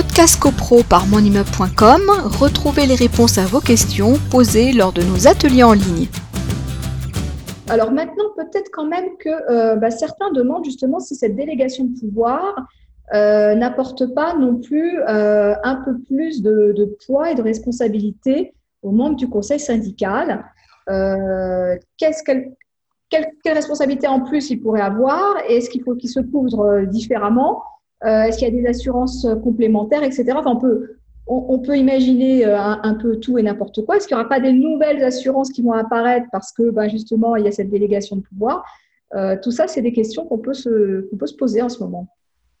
podcast copro par monimmeuble.com, retrouvez les réponses à vos questions posées lors de nos ateliers en ligne. Alors maintenant, peut-être quand même que euh, bah, certains demandent justement si cette délégation de pouvoir euh, n'apporte pas non plus euh, un peu plus de, poids et de responsabilité aux membres du conseil syndical. qu'est-ce qu'elle, responsabilité en plus il pourrait avoir Est-ce qu'il faut qu'il se couvre différemment? Est-ce qu'il y a des assurances complémentaires, etc. Enfin, on peut, on, peut imaginer euh, un, peu tout et n'importe quoi. Est-ce qu'il n'y aura pas des nouvelles assurances qui vont apparaître parce que ben, justement il y a cette délégation de pouvoir? Euh, Tout ça, c'est des questions qu'on peut, se, peut se poser en ce moment.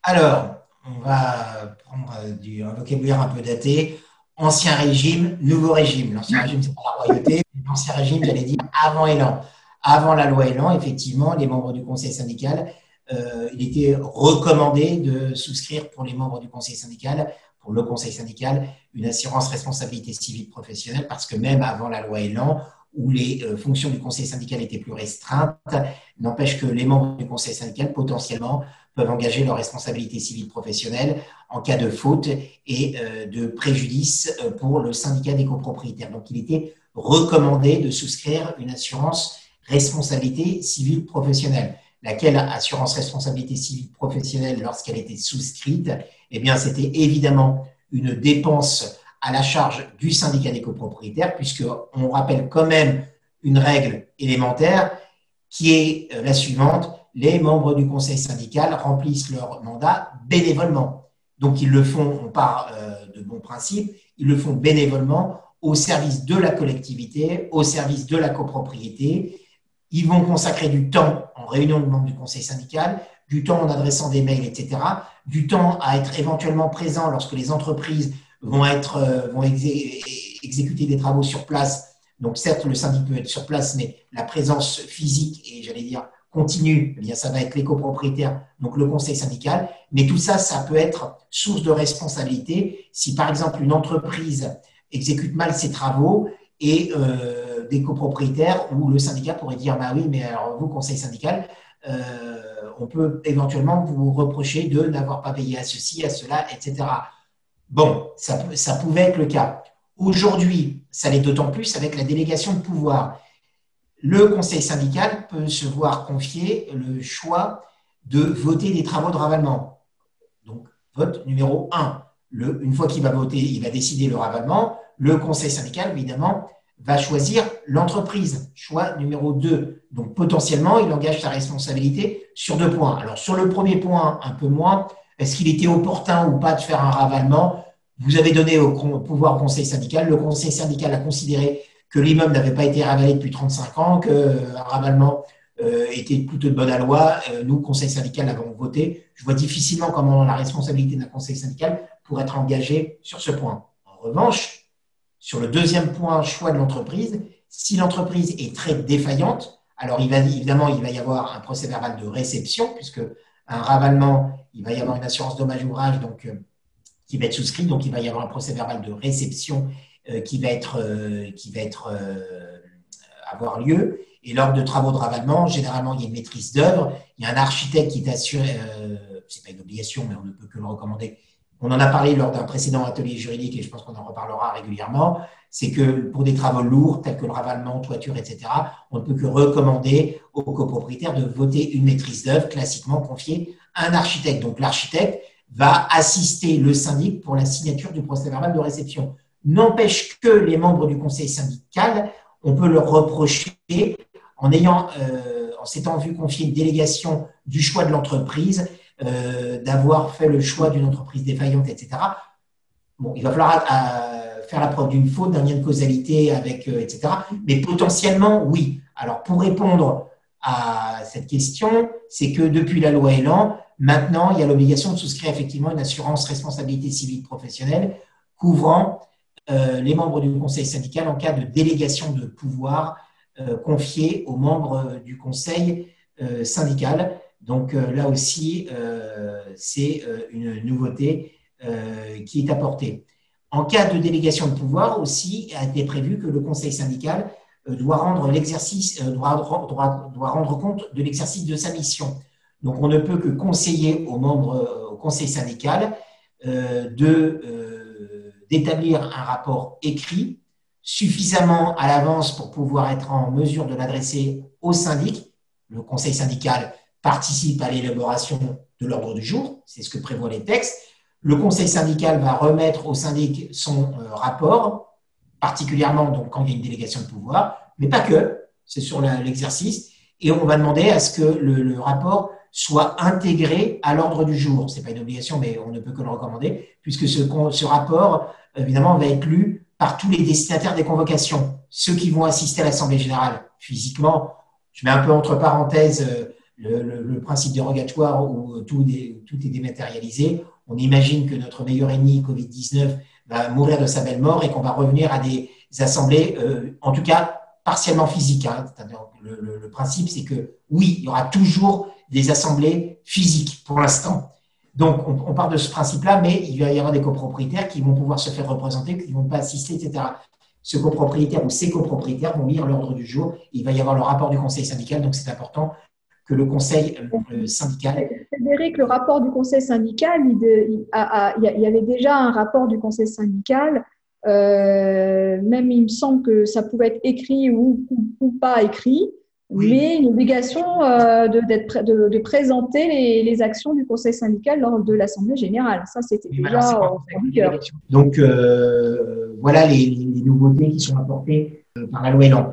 Alors, on va prendre du, un vocabulaire un peu daté. Ancien régime, nouveau régime. L'ancien régime, c'est pas la royauté. L'ancien régime, j'allais dire avant Elan. Avant la loi Elan, effectivement, les membres du conseil syndical, euh, il était recommandé de souscrire pour les membres du conseil syndical le conseil syndical une assurance responsabilité civile professionnelle parce que même avant la loi Elan, où les euh, fonctions du conseil syndical étaient plus restreintes, n'empêche que les membres du conseil syndical potentiellement peuvent engager leur responsabilité civile professionnelle en cas de faute et euh, de préjudice pour le syndicat des copropriétaires. Donc il était recommandé de souscrire une assurance responsabilité civile professionnelle laquelle assurance responsabilité civile professionnelle, lorsqu'elle était souscrite, eh bien, c'était évidemment une dépense à la charge du syndicat des copropriétaires, puisqu'on rappelle quand même une règle élémentaire qui est la suivante les membres du conseil syndical remplissent leur mandat bénévolement. Donc, ils le font, on part euh, de bons principes, ils le font bénévolement au service de la collectivité, au service de la copropriété. Ils vont consacrer du temps réunion de membres du conseil syndical, du temps en adressant des mails, etc., du temps à être éventuellement présent lorsque les entreprises vont, être, euh, vont exécuter des travaux sur place. Donc certes, le syndic peut être sur place, mais la présence physique et j'allais dire continue, eh bien, ça va être les copropriétaires, donc le conseil syndical. Mais tout ça, ça peut être source de responsabilité si par exemple une entreprise exécute mal ses travaux et euh, des copropriétaires où le syndicat pourrait dire bah oui, mais alors vous, conseil syndical, euh, on peut éventuellement vous reprocher de n'avoir pas payé à ceci, à cela, etc. Bon, ça, ça pouvait être le cas. Aujourd'hui, ça l'est d'autant plus avec la délégation de pouvoir. Le conseil syndical peut se voir confier le choix de voter des travaux de ravalement. Donc, vote numéro 1. Le, une fois qu'il va voter, il va décider le ravalement. Le conseil syndical, évidemment, va choisir l'entreprise. Choix numéro 2. Donc potentiellement, il engage sa responsabilité sur deux points. Alors sur le premier point, un peu moins, est-ce qu'il était opportun ou pas de faire un ravalement? Vous avez donné au pouvoir conseil syndical. Le conseil syndical a considéré que l'immeuble n'avait pas été ravalé depuis 35 ans, qu'un ravalement euh, était plutôt de bonne à loi. Euh, nous, conseil syndical, l'avons voté. Je vois difficilement comment la responsabilité d'un conseil syndical pourrait être engagée sur ce point. En revanche, sur le deuxième point, choix de l'entreprise, si l'entreprise est très défaillante, alors évidemment, il va y avoir un procès verbal de réception, puisque un ravalement, il va y avoir une assurance dommage ouvrage donc, euh, qui va être souscrite, donc il va y avoir un procès verbal de réception euh, qui va être, euh, qui va être avoir lieu. Et lors de travaux de ravalement, généralement, il y a une maîtrise d'œuvre, il y a un architecte qui est assuré, ce n'est pas une obligation, mais on ne peut que le recommander, on en a parlé lors d'un précédent atelier juridique et je pense qu'on en reparlera régulièrement, c'est que pour des travaux lourds tels que le ravalement, toiture, etc., on ne peut que recommander aux copropriétaires de voter une maîtrise d'œuvre classiquement confiée à un architecte. Donc l'architecte va assister le syndic pour la signature du procès verbal de réception. N'empêche que les membres du conseil syndical, on peut leur reprocher en ayant, euh, en s'étant vu confier une délégation du choix de l'entreprise, euh, d'avoir fait le choix d'une entreprise défaillante, etc. Bon, il va falloir euh, faire la preuve d'une faute, d'un lien de causalité avec, euh, etc. Mais potentiellement, oui. Alors, pour répondre à cette question, c'est que depuis la loi Elan, maintenant, il y a l'obligation de souscrire effectivement une assurance responsabilité civile professionnelle couvrant les membres du conseil syndical en cas de délégation de pouvoir confiée aux membres du conseil syndical. Donc euh, là aussi, euh, c'est euh, une nouveauté qui est apportée. En cas de délégation de pouvoir aussi, a été prévu que le conseil syndical doit rendre compte de l'exercice de sa mission. Donc, on ne peut que conseiller aux membres au conseil syndical d'établir un rapport écrit suffisamment à l'avance pour pouvoir être en mesure de l'adresser au syndic. Le conseil syndical participe à l'élaboration de l'ordre du jour, c'est ce que prévoient les textes. Le conseil syndical va remettre au syndic son euh, rapport, particulièrement donc, quand il y a une délégation de pouvoir, mais pas que, c'est sur l'exercice, et on va demander à ce que le, rapport soit intégré à l'ordre du jour. Ce n'est pas une obligation, mais on ne peut que le recommander, puisque ce, ce rapport, évidemment, va être lu par tous les destinataires des convocations, ceux qui vont assister à l'Assemblée générale physiquement. Je mets un peu entre parenthèses euh, le, principe dérogatoire où tout, tout est dématérialisé. On imagine que notre meilleur ennemi, Covid-19, va mourir de sa belle mort et qu'on va revenir à des assemblées, euh, en tout cas partiellement physiques. Hein. Le, le, principe, c'est que oui, il y aura toujours des assemblées physiques pour l'instant. Donc, on, part de ce principe-là, mais il va y avoir des copropriétaires qui vont pouvoir se faire représenter, qui ne vont pas assister, etc. Ce copropriétaire ou ces copropriétaires vont lire l'ordre du jour. il va y avoir le rapport du conseil syndical, donc c'est important que le conseil euh, syndical. Frédéric, le rapport du conseil syndical, il, y avait déjà un rapport du conseil syndical. Euh, même il me semble que ça pouvait être écrit ou pas écrit mais une obligation euh, de, de, de, présenter les, actions du conseil syndical lors de l'Assemblée générale. Ça, c'était déjà en vigueur. Donc, euh, voilà les, nouveautés qui sont apportées euh, par la loi Elan.